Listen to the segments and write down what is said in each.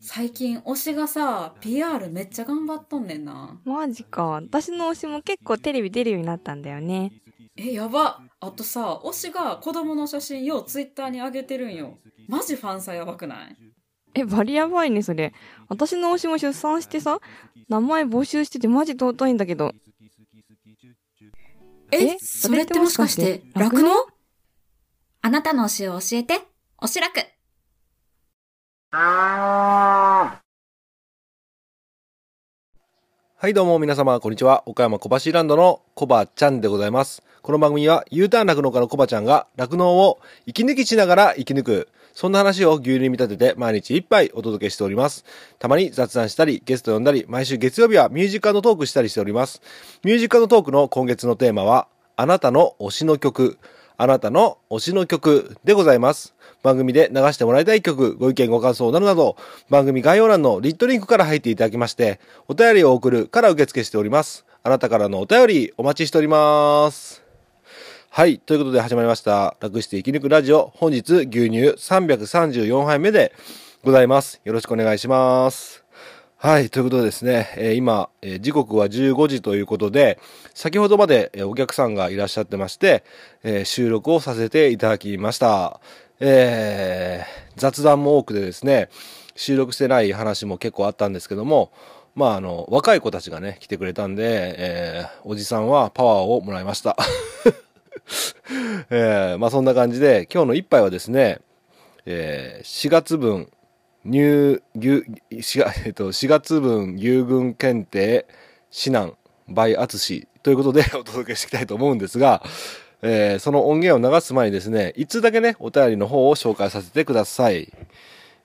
最近推しがさ PR めっちゃ頑張っとんねんなマジか。私の推しも結構テレビ出るようになったんだよね。えやばあとさ推しが子供の写真ようツイッターに上げてるんよマジファンさやばくない？え、バリやばいね、それ。私の推しも出産してさ、名前募集しててマジ尊いんだけど。ええ？それってもしかしてそれってもしかして酪農あなたの推しを教えて、おしらく。はいどうも皆様こんにちは岡山小橋ランドのコバちゃんでございますこの番組は U ターン酪農家のコバちゃんが酪農を息抜きしながら生き抜くそんな話を牛乳に見立てて毎日一杯お届けしております。たまに雑談したり、ゲスト呼んだり、毎週月曜日はミュージカルのトークしたりしております。ミュージカルのトークの今月のテーマは、あなたの推しの曲、あなたの推しの曲でございます。番組で流してもらいたい曲、ご意見ご感想などなど、番組概要欄のリットリンクから入っていただきまして、お便りを送るから受付しております。あなたからのお便りお待ちしております。はい。ということで始まりました。楽して生き抜くラジオ。本日牛乳334杯目でございます。よろしくお願いします。はい。ということでですね、えー今、えー時刻は15時ということで、先ほどまでえーお客さんがいらっしゃってまして、え収録をさせていただきました。え雑談も多くてですね、収録してない話も結構あったんですけども、まあ、あの、若い子たちがね、来てくれたんで、えおじさんはパワーをもらいました。えまあそんな感じで、今日の一杯はですね、え4月分、入、牛、4月、えっと、4月分牛群検定指南 by 淳ということで お届けしていきたいと思うんですが、えーその音源を流す前にですね、いつだけね、お便りの方を紹介させてください。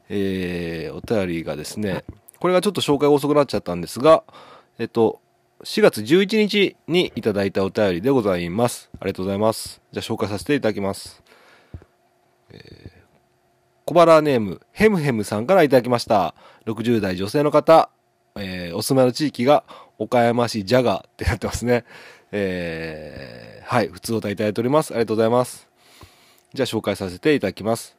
えーお便りがですね、これがちょっと紹介が遅くなっちゃったんですが、えっと、4月11日にいただいたお便りでございます。ありがとうございます。じゃあ紹介させていただきます。えー小腹ネーム、ヘムヘムさんからいただきました。60代女性の方、えーお住まいの地域が岡山市ジャガーってなってますね。えーはい、普通お答えいただいております。ありがとうございます。じゃあ紹介させていただきます。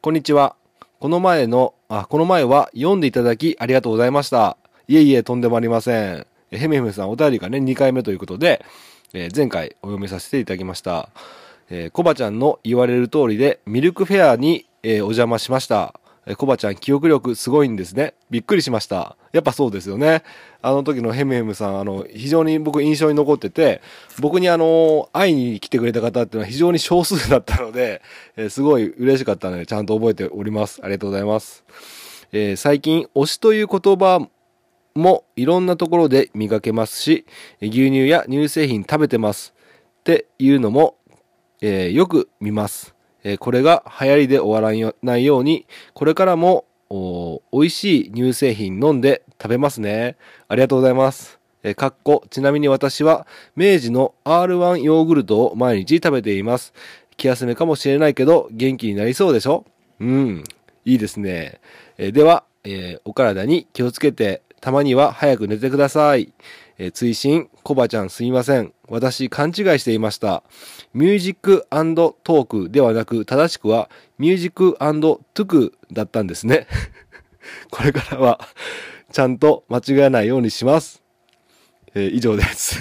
こんにちは。この前の、あ、この前は読んでいただきありがとうございました。いえいえ、とんでもありません。ヘムヘムさん、お便りがね、2回目ということで、えー前回お読みさせていただきました。えーコバちゃんの言われる通りで、ミルクフェアに、えーお邪魔しました。えーコバちゃん、記憶力すごいんですね。びっくりしました。やっぱそうですよね。あの時のヘムヘムさん、あの、非常に僕印象に残ってて、僕にあの、会いに来てくれた方っていうのは非常に少数だったので、えーすごい嬉しかったので、ちゃんと覚えております。ありがとうございます。えー最近、推しという言葉もいろんなところで見かけますし、牛乳や乳製品食べてますっていうのも、えーよく見ます。えーこれが流行りで終わらないように、これからもお美味しい乳製品飲んで食べますね。ありがとうございます。えーかっこ、ちなみに私は明治の R1 ヨーグルトを毎日食べています。気休めかもしれないけど元気になりそうでしょ？うん、いいですね。えーでは、えーお体に気をつけて、たまには早く寝てください。えー追伸、コバちゃんすいません。私勘違いしていました。 Music + Talk ではなく、正しくはミュージックトゥクだったんですね。これからは、ちゃんと間違えないようにします。えー以上です。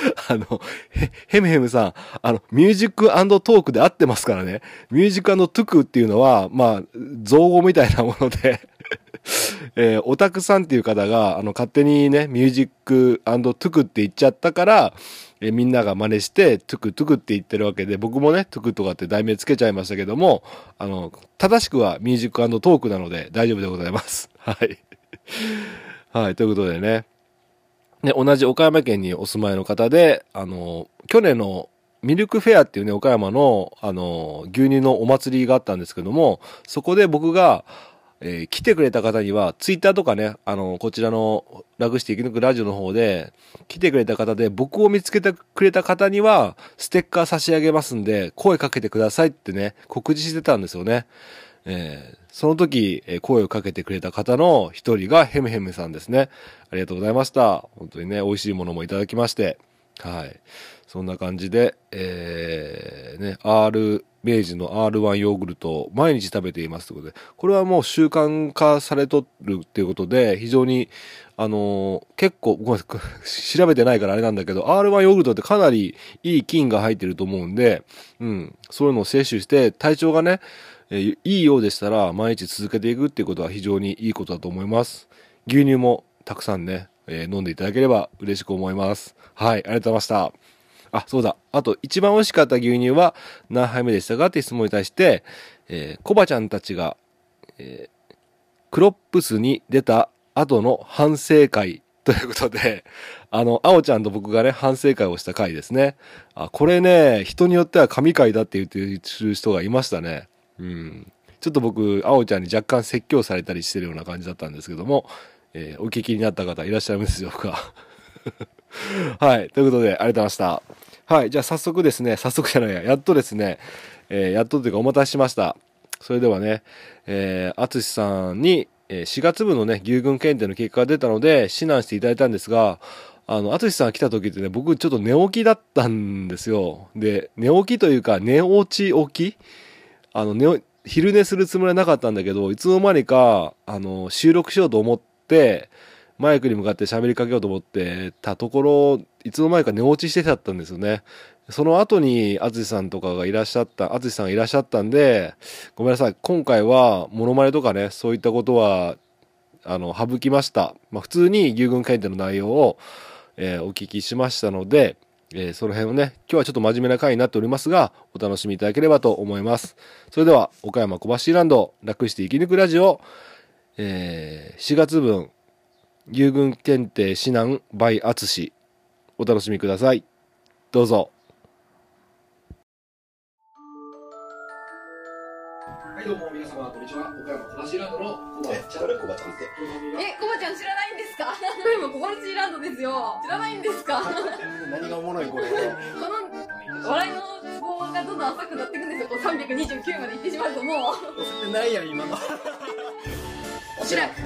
あの、へ、ヘムヘムさん、あの、 Music + Talk で合ってますからね。ミュージックトゥクっていうのは、まあ、造語みたいなもので、えーオタクさんっていう方が、あの、勝手にね、ミュージックトゥクって言っちゃったから、えーみんなが真似して、トゥクトゥクって言ってるわけで、僕もね、トゥクとかって題名つけちゃいましたけども、あの、正しくは Music + Talk なので大丈夫でございます。はい。はい、ということでね。ね、同じ岡山県にお住まいの方で、あの、去年のミルクフェアっていうね、岡山の、あの、牛乳のお祭りがあったんですけども、そこで僕が、えー来てくれた方には、ツイッターとかね、あの、こちらの楽して生き抜くラジオの方で、来てくれた方で、僕を見つけてくれた方には、ステッカー差し上げますんで、声かけてくださいってね、告示してたんですよね。えーその時、え声をかけてくれた方の一人がヘムヘムさんですね。ありがとうございました。本当にね、美味しいものもいただきまして。はい。そんな感じで、えー、ね、R、明治の R1 ヨーグルトを毎日食べていますということで、これはもう習慣化されとるっていうことで、非常に、あのー結構、ごめんなさい、調べてないからあれなんだけど、R1 ヨーグルトってかなりいい菌が入ってると思うんで、うん、そういうのを摂取して、体調がね、えーいいようでしたら、毎日続けていくっていうことは非常にいいことだと思います。牛乳もたくさんね、えー飲んでいただければ嬉しく思います。はい、ありがとうございました。あ、そうだ。あと、一番美味しかった牛乳は何杯目でしたかって質問に対して、えーコバちゃんたちが、えークロップスに出た後の反省会 ということで、あの、あおちゃんと僕がね、反省会をした回ですね。あ、これね、人によっては神回だって言ってる人がいましたね。うん。ちょっと僕、あおちゃんに若干説教されたりしてるような感じだったんですけども、えーお聞きになった方いらっしゃいますでしょうか。はい。ということで、ありがとうございました。はい。じゃあ早速ですね、早速じゃないや、やっとですね、えーやっとというかお待たせしました。それではね、えー、あつしさんに、えー4月分のね、牛群検定の結果が出たので、指南していただいたんですが、あの、あつしさんが来た時ってね、僕ちょっと寝起きだったんですよ。で、寝起きというか、寝落ち起き？あの、寝昼寝するつもりはなかったんだけど、いつの間にか、あの、収録しようと思って、マイクに向かって喋りかけようと思ってたところ、いつの間にか寝落ちしてたったんですよね。その後に、あつしさんとかがいらっしゃった、あつしさんがいらっしゃったんで、ごめんなさい。今回は、モノマネとかね、そういったことは、あの、省きました。まあ、普通に牛群検定の内容を、えーお聞きしましたので、えーその辺をね、今日はちょっと真面目な回になっておりますが、お楽しみいただければと思います。それでは、岡山小橋ランド、楽して生き抜くラジオ、えー4月分、牛群検定指南 by 淳お楽しみください。どうぞ。はい、どうも皆様、こんにちは。岡山小橋ランドの小橋ちゃん、小橋ちゃんって。え、コバちゃん知らないんですか？今小林ランドですよ。知らないんですか？こ何がおもろいこれ。の笑いのツボがどんどん浅くなっていくんですよ。こう329まで行ってしまうともう。ないやん今のおしらく。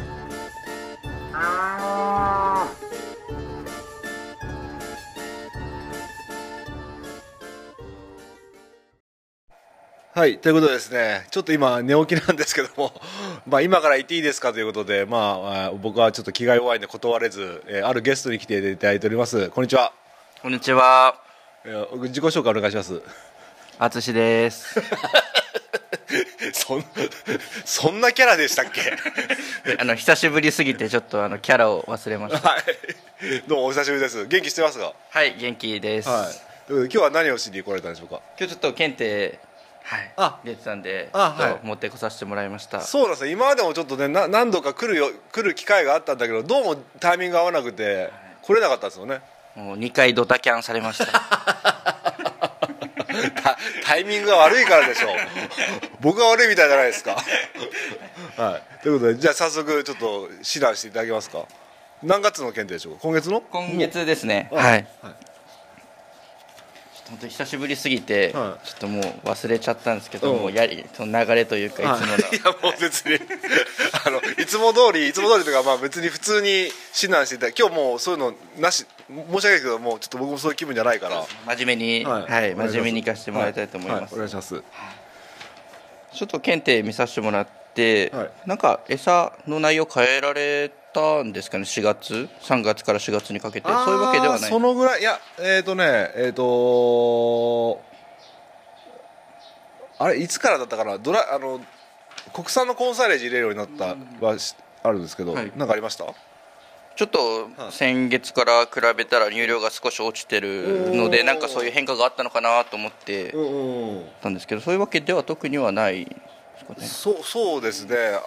はい、ということでですね、ちょっと今寝起きなんですけども、まあ今から行っていいですかということで、まああ僕はちょっと気が弱いんで断れず、えーあるゲストに来ていただいております。こんにちは。こんにちは、えー自己紹介お願いします。あつしです。そん、そんなキャラでしたっけ？あの久しぶりすぎてちょっとあのキャラを忘れました。はい。どうもお久しぶりです。元気してますか？はい、元気です。はい。今日は何をしに来られたんでしょうか？今日ちょっと検定はい。あ出てたんで、あはい。持ってこさせてもらいました。そうなんですよ。今までもちょっとねな何度か来るよ来る機会があったんだけどどうもタイミングが合わなくて来れなかったんですよね。もう2回ドタキャンされました。タタイミングが悪いからでしょう。僕が悪いみたいじゃないですか。はい。ということでじゃあ早速ちょっと指南していただけますか。何月の検定でしょうか？今月の？今月ですね。はい。はい本当に久しぶりすぎて、はい。ちょっともう忘れちゃったんですけど、うん。もうやりその流れというかい。つもの。はい、い やもう別に。あのいつも通りいつも通りとかまあ別に普通に指南していただ今日もうそういうのなし申し訳ないけどもうちょっと僕もそういう気分じゃないから。真面目に、はい、お願します。真面目に行かせてもらいたいと思います。はお願いします。ちょっと検定見させてもらって、はい。なんか餌の内容変えられたんですかね4月3月から4月にかけて。そういうわけではない。そのぐらい。いやえっ、とねえっ、とあれいつからだったかな？ドラあの国産のコンサイレージ入れるようになったはしあるんですけど、はい。なんかありました？ちょっと先月から比べたら入量が少し落ちてるのでなんかそういう変化があったのかなと思ってたんですけどそういうわけでは特にはないですかね。そうそうですね。あ,、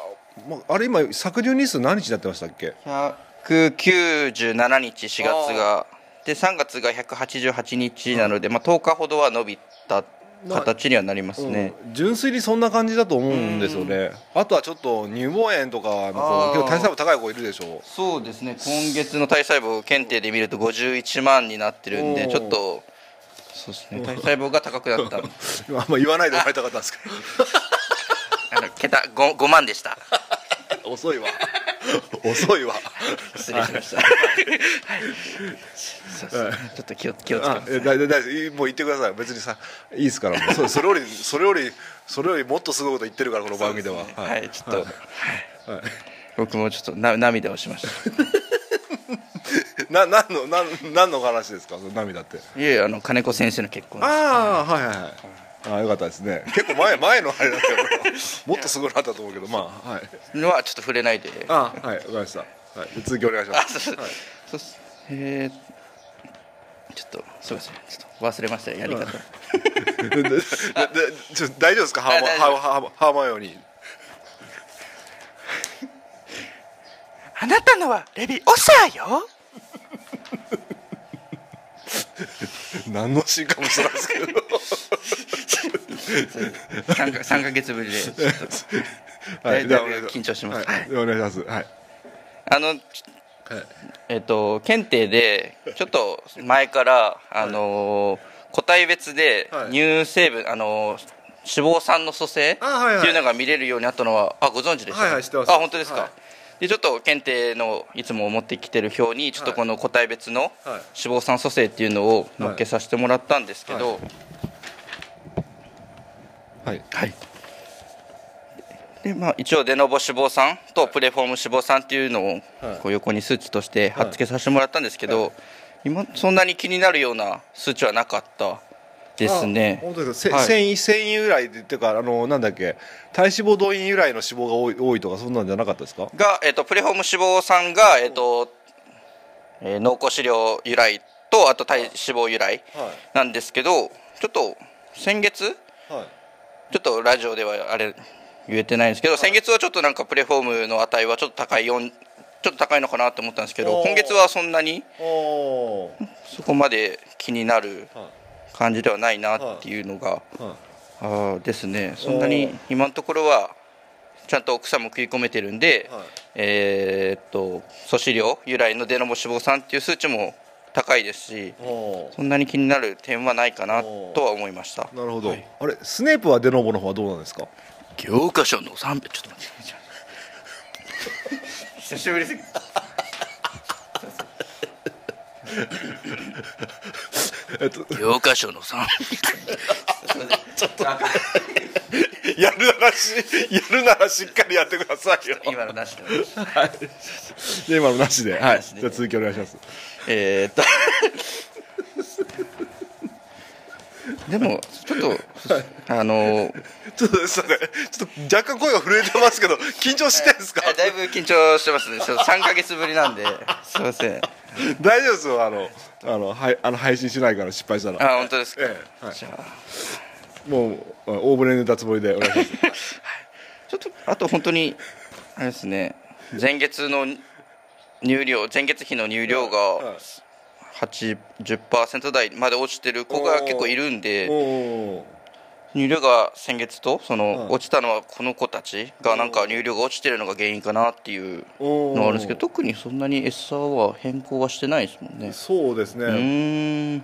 まあれ今搾乳日数何日になってましたっけ？197日4月が。で3月が188日なので、まあ、10日ほどは伸びた形にはなりますね、うん。純粋にそんな感じだと思うんですよね。あとはちょっと乳房炎とかの結構体細胞高い子いるでしょ。そうですね。今月の体細胞検定で見ると51万になってるんでちょっとそうですね。体細胞が高くなった。あんま言わないでもらいたかったんですけあの桁 5, 5万でした。ど 遅いわ。遅いわ。失礼しました。ちょっと気を気をつけます。あえだだだいもう言ってください。別にさいいですから。そそれよりそれよりそれよりもっとすごいこと言ってるからこの番組では。はい、ちょっと、はい。はい。僕もちょっとな涙をしました。な何の何何の話ですか？涙って。いえあの金子先生の結婚です。ああはいはいはいああよかったですね。結構前前のあれだったよもっとすごいなったと思うけどまあはい。のはちょっと触れないで。ああはいわかりました、はい、続きお願いします。あそうそう。そうっす。えー、ちょっとすいません。ちょっと忘れましたやり方。でででちょ大丈夫ですか？ハーマハーハーハーマイオニー あなたのはレビオサーよ何の進化もしてないですけど。3, か3ヶ月ぶりで。ちょっとはいだいぶ緊張します。はい、お願いします。はい。あのえっ、と検定でちょっと前からあのー個体別ではい。乳成分、あのー脂肪酸の組成っていうのが見れるようになったのはあご存知でした？はいはい知ってます。あ本当ですか、はいでちょっと検定のいつも持ってきてる表にちょっとこの個体別の脂肪酸組成っていうのを載っけさせてもらったんですけど、はい。はい。でまあ、一応デノボ脂肪酸とプレフォーム脂肪酸っていうのをはいこう横に数値として貼っ付けさせてもらったんですけど、今そんなに気になるような数値はなかったですね。あ本当ですか、はい。せ繊維繊維由来でっていうかあのなんだっけ？体脂肪動員由来の脂肪が多い多いとかそんなんじゃなかったですか？が、えっとプレフォーム脂肪酸が、えっとえー濃厚飼料由来とあと体脂肪由来はなんですけどちょっと先月？いはい。ちょっとラジオではあれ言えてないんですけど、先月はちょっとなんかプレフォームの値はちょっと高い4ちょっと高いのかなと思ったんですけど今月はそんなにそこまで気になるはい感じではないなっていうのが、はいあーですね。そんなに今のところはちゃんと草も食い込めてるんで、はい。えーっと粗飼料由来のデノボ脂肪酸っていう数値も高いですしそんなに気になる点はないかなとは思いました。なるほど、はい。あれスネープはデノボの方はどうなんですか？教科書の300ちょっと待って 久しぶりすぎえっと教科書の300やるならしやるならしっかりやってくださいよ。今のなしで。はい。じゃあ今のなしで。はい。じゃあ続きお願いします。えーっと。でもちょっとあのちょっとすいませんちょっと若干声が震えてますけど緊張してんですか？えだいぶ緊張してますね。ちょっと3か月ぶりなんで。すいません 大丈夫ですよあのあのはいあの配信しないから失敗したらあ本当ですか、ええはい。じゃあ。もう大船寝たつもりでお願いします。ちょっとあと本当にあれですね。前月の入量前月比の入量はい。が80%台まで落ちてる子が結構いるんでお入量が先月とそのはい落ちたのはこの子たちがなんか入量が落ちてるのが原因かなっていうおのがあるんですけど特にそんなに餌は変更はしてないですもんね。そうですね、うーん。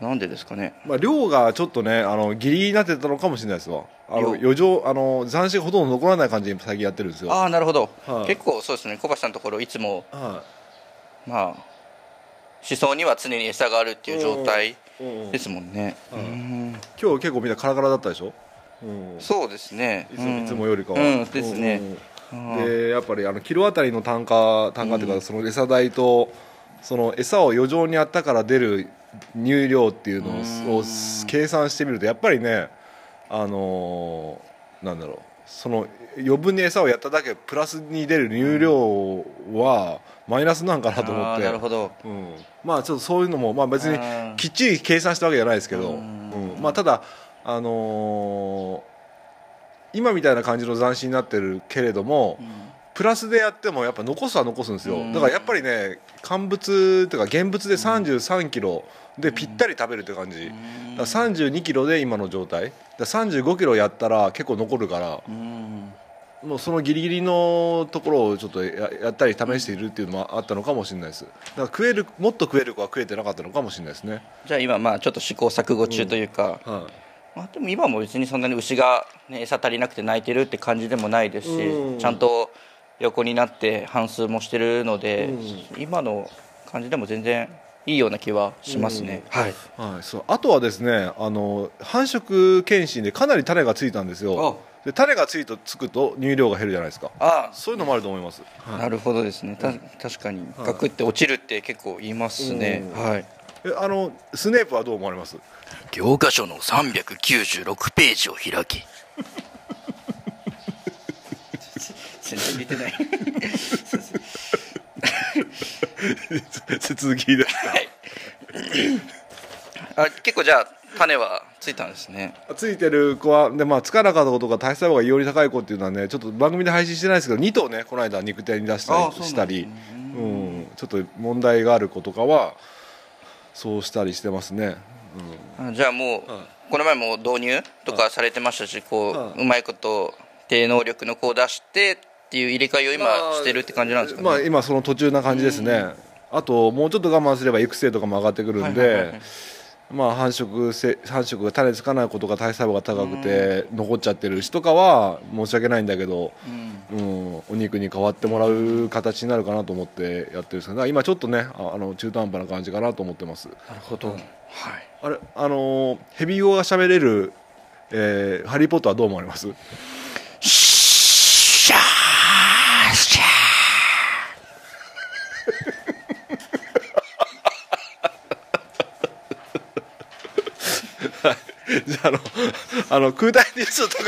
なんでですかね。まあ、量がちょっとねあのギリギリになってたのかもしれないですわ。あの量余剰あの残子がほとんど残らない感じに最近やってるんですよ。ああなるほど、はい。結構そうですね。小橋さんのところいつもはまあ思想には常に餌があるっていう状態ですもんね、はいうーん。今日結構みんなカラカラだったでしょ、うん、そうですね。いつもうん。いつもよりかは、うんですね。うんでやっぱりあのキロあたりの単価単価っていうか、その餌代とその餌を余剰にあったから出る乳量っていうのをを計算してみるとやっぱりねあのーなんだろう。その余分に餌をやっただけプラスに出る乳量はマイナスなんかなと思って、なるほど。うん、まあちょっとそういうのも、まあ、別にきっちり計算したわけじゃないですけど、ううん。んまあ、ただ、あのー今みたいな感じの斬新になってるけれども、プラスでやってもやっぱ残すは残すんですよ、うん。だからやっぱりね乾物というか現物で3 3キロでぴったり食べるって感じ、だから32キロで今の状態。だから35キロやったら結構残るから。うんもうそのギリギリのところをちょっとややったり試しているっていうのもあったのかもしれないです。だから食えるもっと食える子は食えてなかったのかもしれないですね、じゃあ今まあちょっと試行錯誤中というか、はまあ、でも今も別にそんなに牛が、ね、餌足りなくて泣いてるって感じでもないですし、うん。ちゃんと横になって半数もしてるので、うん。今の感じでも全然いいような気はしますね、はい。はい、そう。あとはですねあの繁殖検診でかなり種がついたんですよで種がついとつくと乳量が減るじゃないですか。あそういうのもあると思います、はい。なるほどですね。た確かに。はい。ガクって落ちるって結構言いますね、うん。はい。えあのスネープはどう思われます？教科書の396ページを開き全然出てない続きですかはいあ結構じゃあ種はついたんですね。ついてる子はで、まあ、つかなかった子とか体細胞が異様に高い子っていうのはねちょっと番組で配信してないですけど2頭ねこの間肉体に出したりしたり。うん、ちょっと問題がある子とかはそうしたりしてますね、あじゃあもう、はいこの前も導入とかされてましたしこう、はい。うまいこと低能力の子を出してっていう入れ替えを今してるって感じなんですかね、まあ今その途中な感じですね。あともうちょっと我慢すれば育成とかも上がってくるんで、はいはいはいまあ繁殖せ繁殖が種つかない子とか体細胞が高くて残っちゃってる人とかは申し訳ないんだけど、うん、お肉に変わってもらう形になるかなと思ってやってるんですけど今ちょっとねああの中途半端な感じかなと思ってます。なるほど、はい。あれあのーヘビ語が喋れる、えーハリー・ポッターはどう思われます シャーシャ じゃああのあの空体日数とか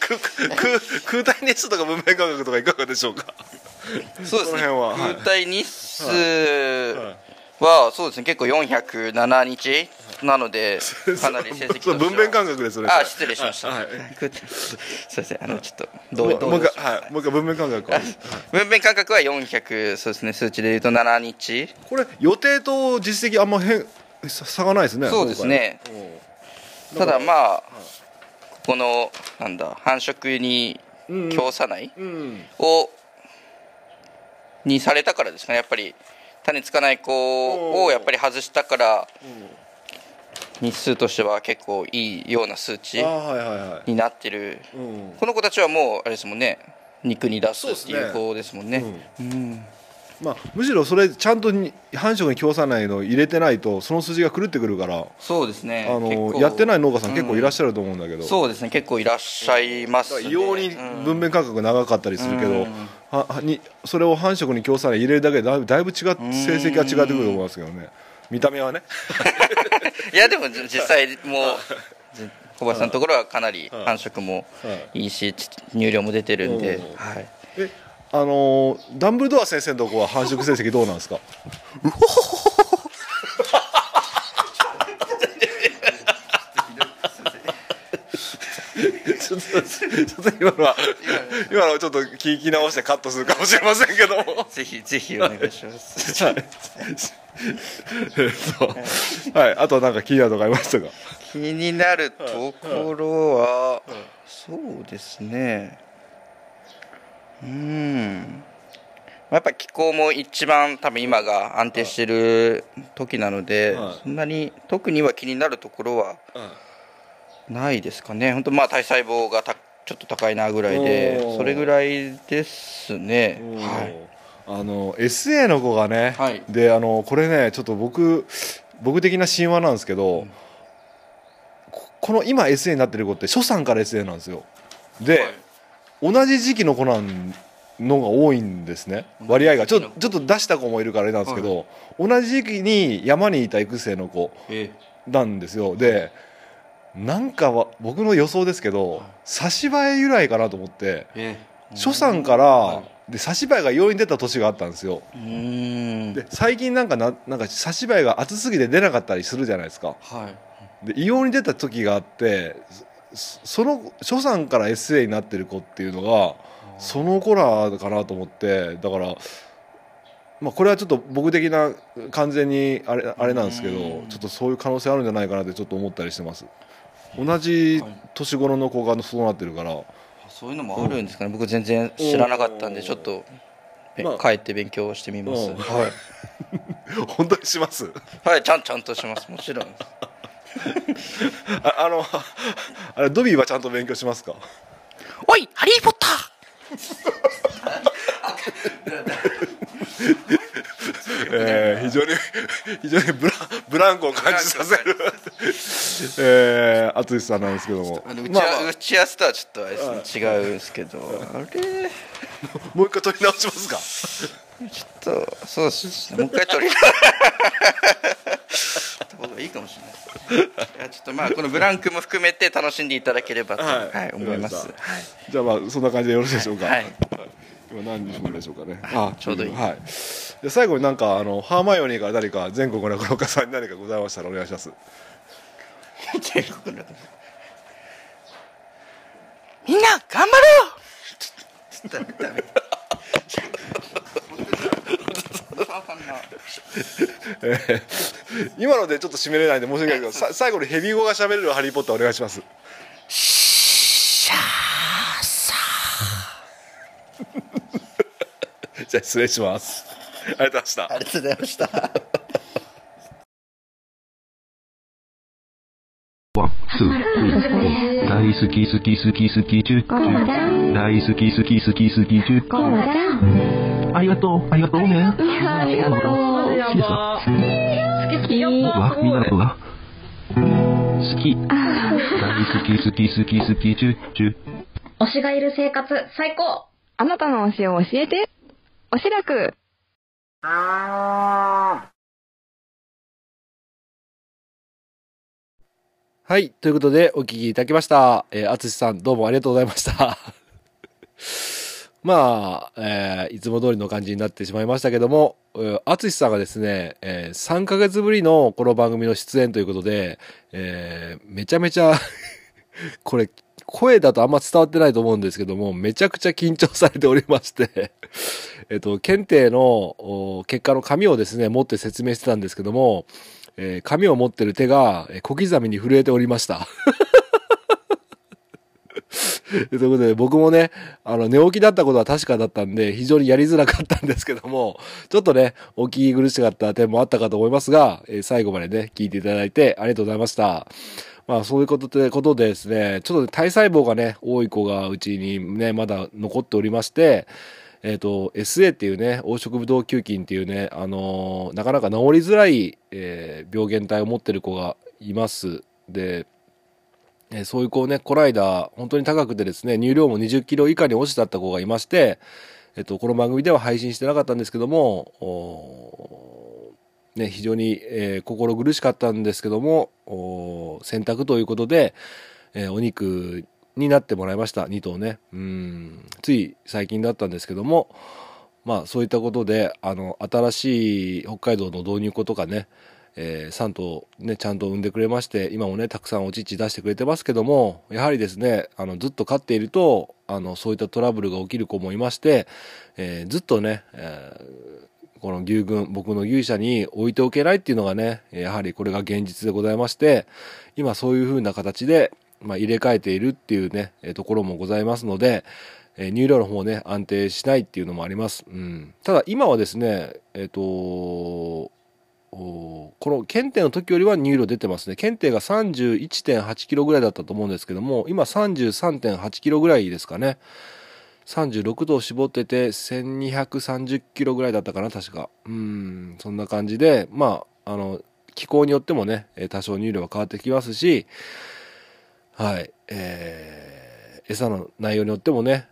空空空体日数とか文明科学とかいかがでしょうか？ーそうですね。は。はい。空体日数はそうですね。結構407日なのでかなり成績と文面感覚ですよねあ失礼しました、はい。すい。ませんあのちょっともうもうどう。どう一回はい。もう一回文面感覚を。文面感覚は400そうですね。数値でいうと7日。これ予定と実績あんま変差差がないですねそうですね。ただまあここのなんだ繁殖に強さないうんをにされたからですかね。やっぱり種つかない子をやっぱり外したから日数としては結構いいような数値になってる。うん。この子たちはもうあれですもんね。肉に出すっていう子ですもんね。うんまあ、むしろそれちゃんとに繁殖に供さないのを入れてないとその数字が狂ってくるからそうですね。あのやってない農家さん結構いらっししゃると思うんだけど、そうですね。結構いらっしゃいますね。異様にうん。文面間隔長かったりするけど、うん。ははにそれを繁殖に供さない入れるだけでだいぶだいぶ違っ成績が違ってくると思いますけどね。見た目はね。いやでもじ実際もうじ小林さんのところはかなり繁殖もい。い。しち乳量も出てるんで、うんはい、えあのーダンブルドア先生のとこは繁殖成績どうなんですか？ちょっとちょっと今のは今のはちょっと聞き直してカットするかもしれませんけども。ぜひぜひお願いします。はい。えっとはい。あとはなんか気になるとこありましたか？気になるところは、そうですねうん。やっぱ気候も一番多分今が安定してる時なので、はい。そんなに特には気になるところはないですかね。本当まあ体細胞がたちょっと高いなぐらいでそれぐらいですね。はい。あの SA の子がね、はい。であのこれねちょっと僕僕的な神話なんですけど、ここの今 SA になってる子って初産から SA なんですよ。で、同じ時期の子なんのが多いんですね。割合が。ちょっとちょっと出した子もいるからあれなんですけど、同じ時期に山にいた育成の子えなんですよ。でなんかは僕の予想ですけど差し映え由来かなと思ってえ初産から、で差し映えが容易に出た年があったんですよ。で最近なんかななんか差し映えが厚すぎて出なかったりするじゃないですか。はい。で異様に出た時があってそその初産から SA になってる子っていうのがその子らかなと思ってだから、まあ、これはちょっと僕的な完全にあれあれなんですけどうん。ちょっとそういう可能性あるんじゃないかなってちょっと思ったりしてます。同じ年頃の子がそうなってるから。そういうのもあるんですかね、僕全然知らなかったんでうん。ちょっと、べまあ。帰って勉強してみます、うん。はい、本当にします？はい、ちゃんちゃんとします。もちろん ああの あれドビーはちゃんと勉強しますか？おいハリー・ポッタ えー非常に非常にブラブランコを感じさせる。えー、淳さんなんですけども。打ち,、まあまあ。打ち合わせとはちょっと違うんですけど。あれ？もう一回取り直しますか？ちょっとそうですね。もう一回取り った方がいいかもしれない。ちょっとまあこのブランクも含めて楽しんでいただければと、ははいい思います。じゃあまあそんな感じでよろしいでしょうか？はい。今何分でしょうかね。あちょうどいい。はい。で最後になんかあのハーマイオニーから誰か全国の落語家さんに何かございましたらお願いします。全国のみんな頑張ろう 今のでちょっと締めれないんで申し訳ないけどさ最後にヘビ語が喋れるハリー・ポッターお願いします。じゃあ失礼します。ありがとうございました。ありがとうございました One, two, three, four。大好き好き好き好きチュー。大好き好き好き好きチュー。ありがとう、ありがとうね。ありがとう。好きですか好き好きわ、みんなのことが。好き。大好き好き好き好きチュー、チュー。推しがいる生活最高あなたの推しを教えて。おしらはい。ということで、お聞きいただきました。えー、あつしさん、どうもありがとうございました。まあ、えーいつも通りの感じになってしまいましたけども、あつしさんがですね、えー3ヶ月ぶりのこの番組の出演ということで、えーめちゃめちゃ、これ、声だとあんま伝わってないと思うんですけども、めちゃくちゃ緊張されておりまして、えっと、検定の結果の紙をですね、持って説明してたんですけども、えー紙を持ってる手が小刻みに震えておりました。ということで、僕もね、あの、寝起きだったことは確かだったんで、非常にやりづらかったんですけども、ちょっとね、お聞き苦しかった点もあったかと思いますが、えー最後までね、聞いていただいてありがとうございました。まあ、そういうことで、ことでですね、ちょっと体細胞がね、多い子がうちにね、まだ残っておりまして、えっ、と、SA っていうね、黄色ブドウ球菌っていうね、あのーなかなか治りづらい、えー病原体を持ってる子がいます。で、えーそういう子をね、この間、本当に高くてですね、乳量も20キロ以下に落ちたった子がいまして、えっ、と、この番組では配信してなかったんですけども、ね、非常に、えー心苦しかったんですけども、おー選択ということで、えーお肉になってもらいました。2頭ね。うん。つい最近だったんですけどもまあそういったことであの新しい北海道の導入子とかね、えー3頭ねちゃんと産んでくれまして今もねたくさんお乳出してくれてますけどもやはりですねあのずっと飼っているとあのそういったトラブルが起きる子もいまして、えーずっとね、えーこの牛群、僕の牛舎に置いておけないっていうのがね、やはりこれが現実でございまして、今そういう風な形で、まあ、入れ替えているっていうね、えところもございますので、えー乳量の方ね、安定しないっていうのもあります。うん。ただ今はですね、えっ、とこの検定の時よりは乳量出てますね。検定が31.8キロぐらいだったと思うんですけども、今33.8キロぐらいですかね。36度を絞ってて1230キロぐらいだったかな確かうんそんな感じでまああの気候によってもね多少乳量は変わってきますしはいえー餌の内容によってもね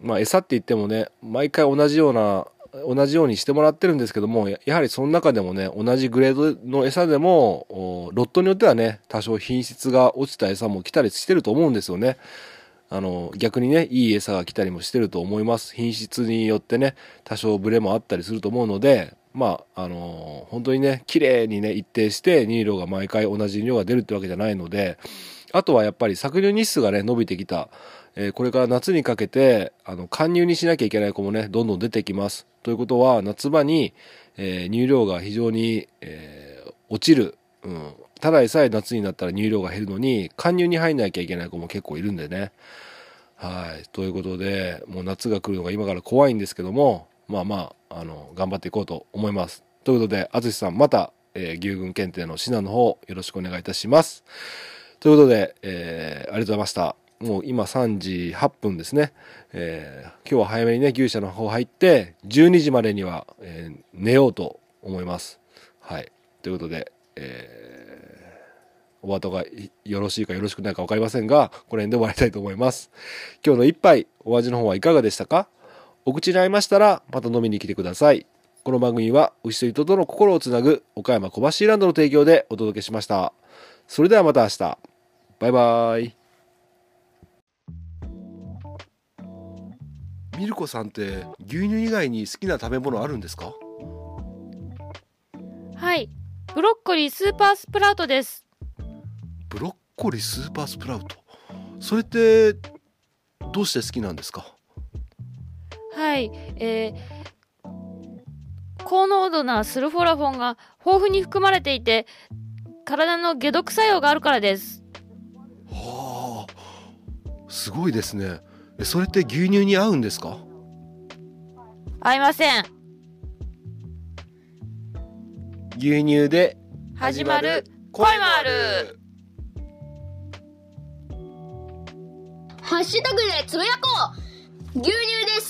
まあ餌って言ってもね毎回同じような同じようにしてもらってるんですけどもやはりその中でもね同じグレードの餌でもロットによってはね多少品質が落ちた餌も来たりしてると思うんですよね。あの逆にねいい餌が来たりもしてると思います品質によってね多少ブレもあったりすると思うのでまああの本当にね綺麗にね一定して乳量が毎回同じ量が出るってわけじゃないのであとはやっぱり搾乳日数がね伸びてきた、えーこれから夏にかけてあの貫乳にしなきゃいけない子もねどんどん出てきますということは夏場に、えー乳量が非常に、えー落ちる、うん、ただでさえ夏になったら乳量が減るのに貫乳に入んなきゃいけない子も結構いるんでねはい。ということで、もう夏が来るのが今から怖いんですけども、まあまあ、あの、頑張っていこうと思います。ということで、淳さん、また、えー牛群検定の指南の方、よろしくお願いいたします。ということで、えーありがとうございました。もう今3時8分ですね。えー今日は早めにね、牛舎の方入って、12時までには、えー寝ようと思います。はい。ということで、えーお後がよろしいかよろしくないか分かりませんが、この辺で終わりたいと思います。今日の一杯、お味の方はいかがでしたか？お口に合いましたら、また飲みに来てください。この番組は、牛と人との心をつなぐ、岡山小橋ランドの提供でお届けしました。それではまた明日。バイバイ。ミルコさんって牛乳以外に好きな食べ物あるんですか？はい。ブロッコリースーパースプラウトです。ブロッコリースーパースプラウト？それってどうして好きなんですか？はい。えー、高濃度なスルフォラフォンが豊富に含まれていて、体の解毒作用があるからです。はあ。すごいですね。えそれって牛乳に合うんですか？合いません。牛乳で始まる恋もある。ハッシュタグでつぶやこう。牛乳で